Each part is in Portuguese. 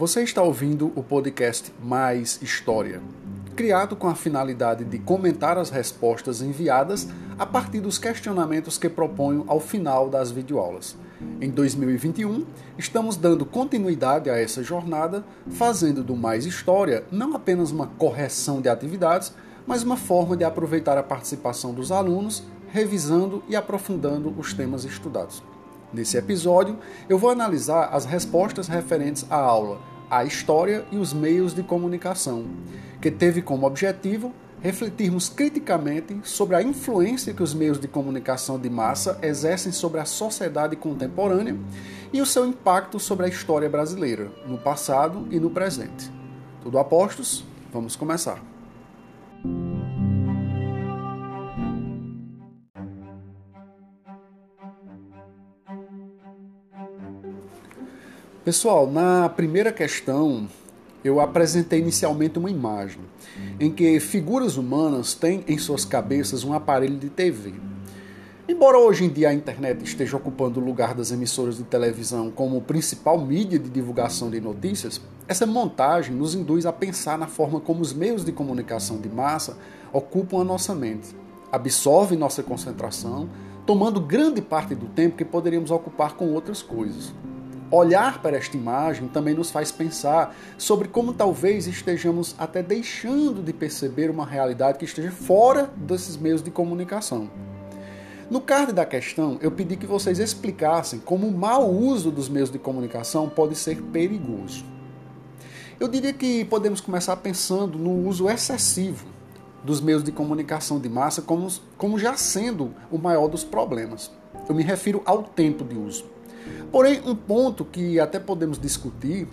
Você está ouvindo o podcast Mais História, criado com a finalidade de comentar as respostas enviadas a partir dos questionamentos que proponho ao final das videoaulas. Em 2021, estamos dando continuidade a essa jornada, fazendo do Mais História não apenas uma correção de atividades, mas uma forma de aproveitar a participação dos alunos, revisando e aprofundando os temas estudados. Nesse episódio, eu vou analisar as respostas referentes à aula A História e os Meios de Comunicação, que teve como objetivo refletirmos criticamente sobre a influência que os meios de comunicação de massa exercem sobre a sociedade contemporânea e o seu impacto sobre a história brasileira, no passado e no presente. Tudo a postos? Vamos começar. Pessoal, na primeira questão, eu apresentei inicialmente uma imagem em que figuras humanas têm em suas cabeças um aparelho de TV. Embora hoje em dia a internet esteja ocupando o lugar das emissoras de televisão como principal mídia de divulgação de notícias, essa montagem nos induz a pensar na forma como os meios de comunicação de massa ocupam a nossa mente, absorvem nossa concentração, tomando grande parte do tempo que poderíamos ocupar com outras coisas. Olhar para esta imagem também nos faz pensar sobre como talvez estejamos até deixando de perceber uma realidade que esteja fora desses meios de comunicação. No card da questão, eu pedi que vocês explicassem como o mau uso dos meios de comunicação pode ser perigoso. Eu diria que podemos começar pensando no uso excessivo dos meios de comunicação de massa como, como já sendo o maior dos problemas. Eu me refiro ao tempo de uso. Porém, um ponto que até podemos discutir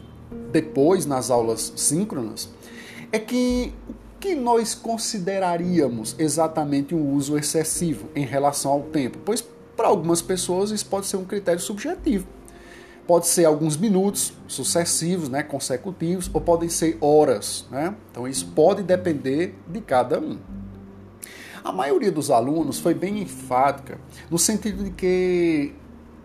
depois nas aulas síncronas é que o que nós consideraríamos exatamente um uso excessivo em relação ao tempo? Pois para algumas pessoas isso pode ser um critério subjetivo. Pode ser alguns minutos sucessivos, né, consecutivos, ou podem ser horas. Né? Então isso pode depender de cada um. A maioria dos alunos foi bem enfática no sentido de que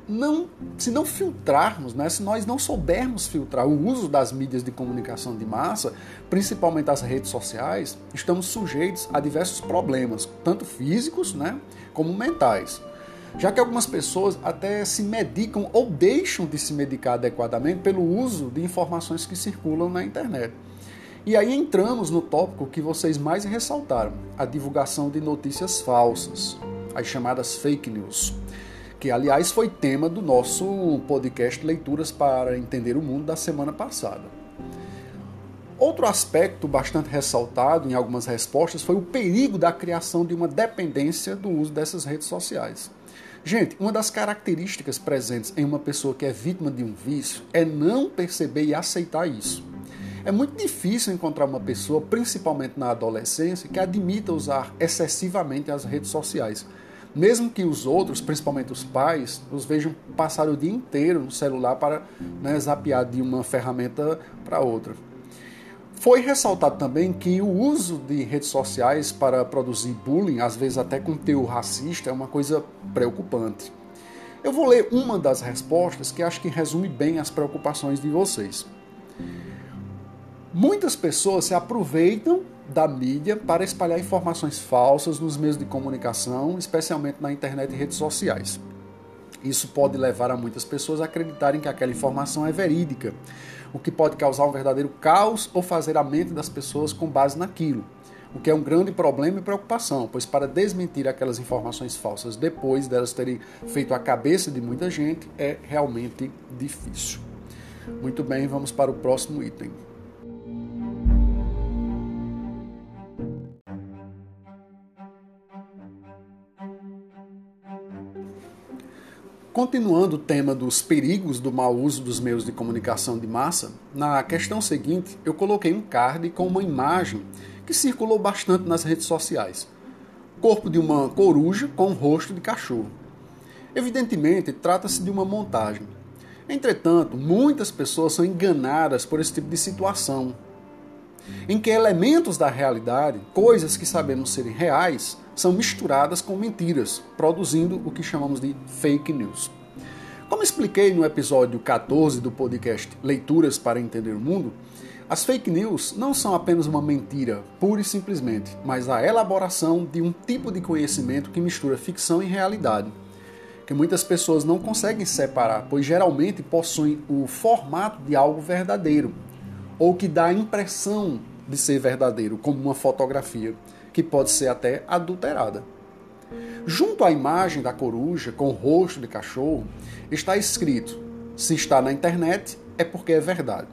não, se não filtrarmos, né, se nós não soubermos filtrar o uso das mídias de comunicação de massa, principalmente as redes sociais, estamos sujeitos a diversos problemas, tanto físicos né, como mentais. Já que algumas pessoas até se medicam ou deixam de se medicar adequadamente pelo uso de informações que circulam na internet. E aí entramos no tópico que vocês mais ressaltaram: a divulgação de notícias falsas, as chamadas fake news que aliás foi tema do nosso podcast Leituras para Entender o Mundo da semana passada. Outro aspecto bastante ressaltado em algumas respostas foi o perigo da criação de uma dependência do uso dessas redes sociais. Gente, uma das características presentes em uma pessoa que é vítima de um vício é não perceber e aceitar isso. É muito difícil encontrar uma pessoa, principalmente na adolescência, que admita usar excessivamente as redes sociais mesmo que os outros, principalmente os pais, os vejam passar o dia inteiro no celular para né, zapear de uma ferramenta para outra. Foi ressaltado também que o uso de redes sociais para produzir bullying, às vezes até com teor racista, é uma coisa preocupante. Eu vou ler uma das respostas que acho que resume bem as preocupações de vocês. Muitas pessoas se aproveitam da mídia para espalhar informações falsas nos meios de comunicação, especialmente na internet e redes sociais. Isso pode levar a muitas pessoas a acreditarem que aquela informação é verídica, o que pode causar um verdadeiro caos ou fazer a mente das pessoas com base naquilo, o que é um grande problema e preocupação, pois para desmentir aquelas informações falsas depois delas terem feito a cabeça de muita gente é realmente difícil. Muito bem, vamos para o próximo item. Continuando o tema dos perigos do mau uso dos meios de comunicação de massa, na questão seguinte eu coloquei um card com uma imagem que circulou bastante nas redes sociais. Corpo de uma coruja com um rosto de cachorro. Evidentemente, trata-se de uma montagem. Entretanto, muitas pessoas são enganadas por esse tipo de situação, em que elementos da realidade, coisas que sabemos serem reais, são misturadas com mentiras, produzindo o que chamamos de fake news. Como expliquei no episódio 14 do podcast Leituras para Entender o Mundo, as fake news não são apenas uma mentira, pura e simplesmente, mas a elaboração de um tipo de conhecimento que mistura ficção e realidade, que muitas pessoas não conseguem separar, pois geralmente possuem o formato de algo verdadeiro, ou que dá a impressão de ser verdadeiro, como uma fotografia, que pode ser até adulterada. Junto à imagem da coruja com o rosto de cachorro, está escrito: se está na internet é porque é verdade.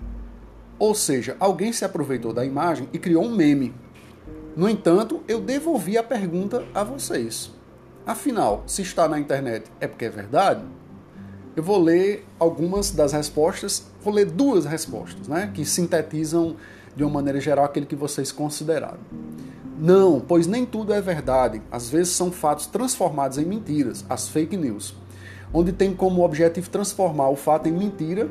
Ou seja, alguém se aproveitou da imagem e criou um meme. No entanto, eu devolvi a pergunta a vocês. Afinal, se está na internet é porque é verdade? Eu vou ler algumas das respostas, vou ler duas respostas, né, que sintetizam de uma maneira geral aquele que vocês consideraram. Não, pois nem tudo é verdade. Às vezes são fatos transformados em mentiras, as fake news, onde tem como objetivo transformar o fato em mentira.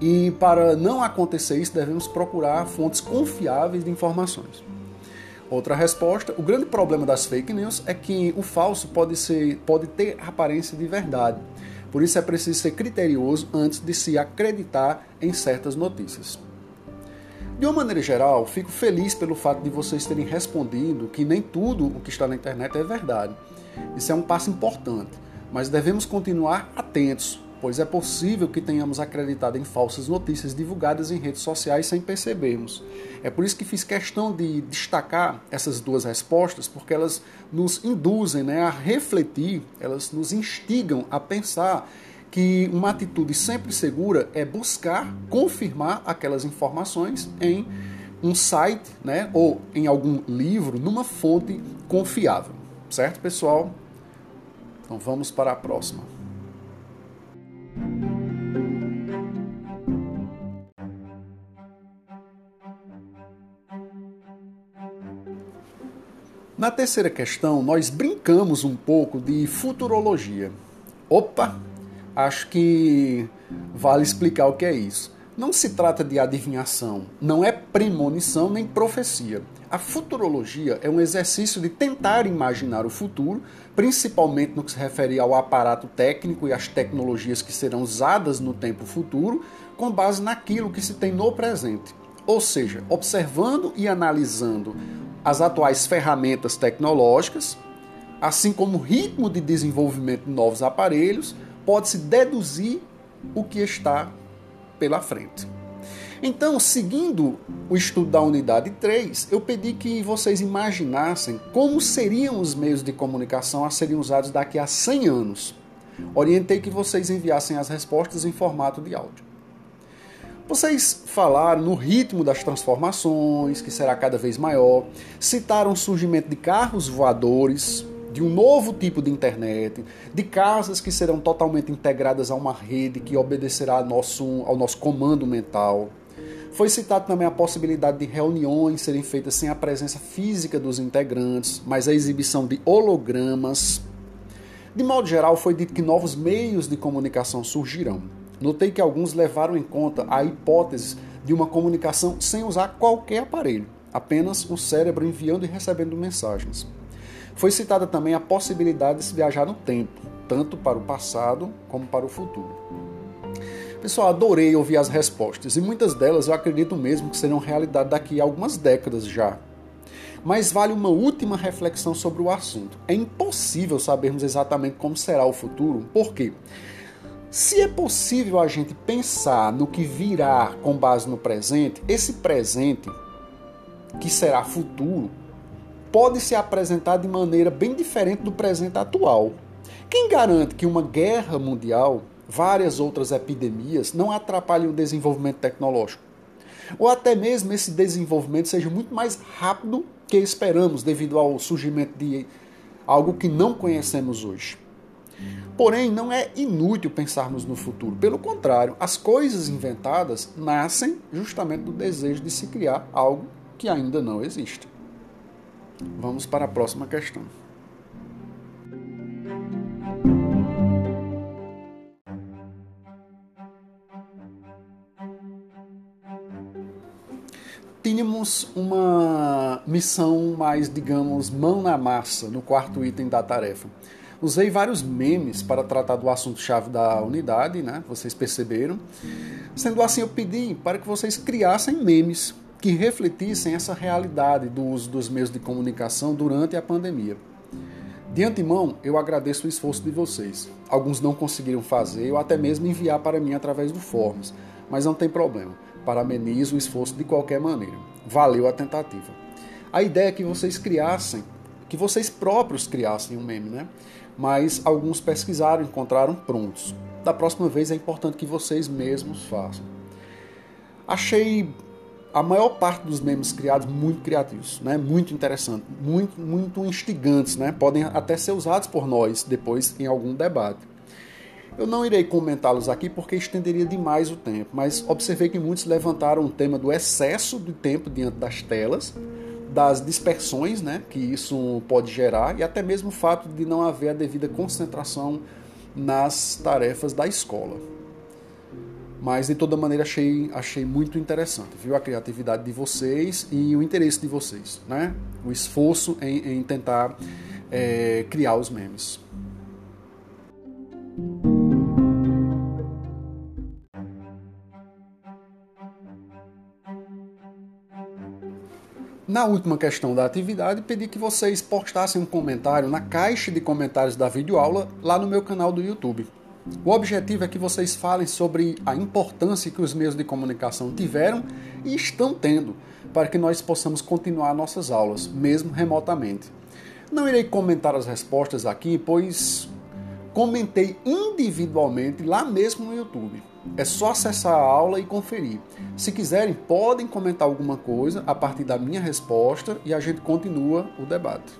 E para não acontecer isso, devemos procurar fontes confiáveis de informações. Outra resposta: o grande problema das fake news é que o falso pode, ser, pode ter aparência de verdade. Por isso é preciso ser criterioso antes de se acreditar em certas notícias. De uma maneira geral, fico feliz pelo fato de vocês terem respondido que nem tudo o que está na internet é verdade. Isso é um passo importante, mas devemos continuar atentos, pois é possível que tenhamos acreditado em falsas notícias divulgadas em redes sociais sem percebermos. É por isso que fiz questão de destacar essas duas respostas, porque elas nos induzem né, a refletir, elas nos instigam a pensar que uma atitude sempre segura é buscar confirmar aquelas informações em um site, né, ou em algum livro, numa fonte confiável. Certo, pessoal? Então vamos para a próxima. Na terceira questão, nós brincamos um pouco de futurologia. Opa, acho que vale explicar o que é isso. Não se trata de adivinhação, não é premonição nem profecia. A futurologia é um exercício de tentar imaginar o futuro, principalmente no que se refere ao aparato técnico e às tecnologias que serão usadas no tempo futuro, com base naquilo que se tem no presente. Ou seja, observando e analisando as atuais ferramentas tecnológicas, assim como o ritmo de desenvolvimento de novos aparelhos, pode-se deduzir o que está pela frente. Então, seguindo o estudo da unidade 3, eu pedi que vocês imaginassem como seriam os meios de comunicação a serem usados daqui a 100 anos. Orientei que vocês enviassem as respostas em formato de áudio. Vocês falaram no ritmo das transformações, que será cada vez maior, citaram o surgimento de carros voadores, de um novo tipo de internet, de casas que serão totalmente integradas a uma rede que obedecerá ao nosso, ao nosso comando mental. Foi citado também a possibilidade de reuniões serem feitas sem a presença física dos integrantes, mas a exibição de hologramas. De modo geral, foi dito que novos meios de comunicação surgirão. Notei que alguns levaram em conta a hipótese de uma comunicação sem usar qualquer aparelho, apenas o cérebro enviando e recebendo mensagens. Foi citada também a possibilidade de se viajar no tempo, tanto para o passado como para o futuro. Pessoal, adorei ouvir as respostas e muitas delas eu acredito mesmo que serão realidade daqui a algumas décadas já. Mas vale uma última reflexão sobre o assunto. É impossível sabermos exatamente como será o futuro, por quê? Se é possível a gente pensar no que virá com base no presente, esse presente, que será futuro, pode se apresentar de maneira bem diferente do presente atual. Quem garante que uma guerra mundial, várias outras epidemias, não atrapalhem o desenvolvimento tecnológico? Ou até mesmo esse desenvolvimento seja muito mais rápido que esperamos devido ao surgimento de algo que não conhecemos hoje. Porém, não é inútil pensarmos no futuro. Pelo contrário, as coisas inventadas nascem justamente do desejo de se criar algo que ainda não existe. Vamos para a próxima questão. Tínhamos uma missão mais, digamos, mão na massa no quarto item da tarefa. Usei vários memes para tratar do assunto-chave da unidade, né? Vocês perceberam. Sendo assim, eu pedi para que vocês criassem memes que refletissem essa realidade do uso dos meios de comunicação durante a pandemia. De antemão, eu agradeço o esforço de vocês. Alguns não conseguiram fazer ou até mesmo enviar para mim através do Forms, mas não tem problema. Parabenizo o esforço de qualquer maneira. Valeu a tentativa. A ideia é que vocês criassem, que vocês próprios criassem um meme, né? Mas alguns pesquisaram encontraram prontos. Da próxima vez é importante que vocês mesmos façam. Achei a maior parte dos memes criados muito criativos, né? Muito interessante, muito muito instigantes, né? Podem até ser usados por nós depois em algum debate. Eu não irei comentá-los aqui porque estenderia demais o tempo, mas observei que muitos levantaram o tema do excesso de tempo diante das telas, das dispersões, né, que isso pode gerar e até mesmo o fato de não haver a devida concentração nas tarefas da escola. Mas de toda maneira achei, achei muito interessante, viu? A criatividade de vocês e o interesse de vocês, né? O esforço em, em tentar é, criar os memes. Na última questão da atividade, pedi que vocês postassem um comentário na caixa de comentários da videoaula lá no meu canal do YouTube. O objetivo é que vocês falem sobre a importância que os meios de comunicação tiveram e estão tendo para que nós possamos continuar nossas aulas, mesmo remotamente. Não irei comentar as respostas aqui, pois comentei individualmente lá mesmo no YouTube. É só acessar a aula e conferir. Se quiserem, podem comentar alguma coisa a partir da minha resposta e a gente continua o debate.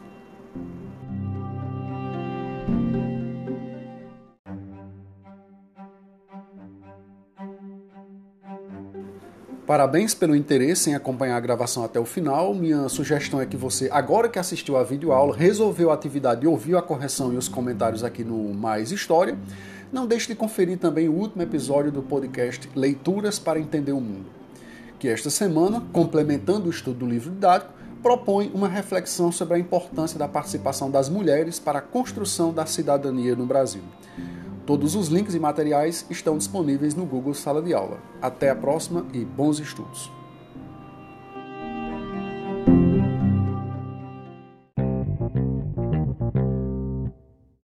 Parabéns pelo interesse em acompanhar a gravação até o final. Minha sugestão é que você, agora que assistiu a videoaula, resolveu a atividade e ouviu a correção e os comentários aqui no Mais História, não deixe de conferir também o último episódio do podcast Leituras para Entender o Mundo, que esta semana, complementando o estudo do livro didático, propõe uma reflexão sobre a importância da participação das mulheres para a construção da cidadania no Brasil. Todos os links e materiais estão disponíveis no Google Sala de Aula. Até a próxima e bons estudos!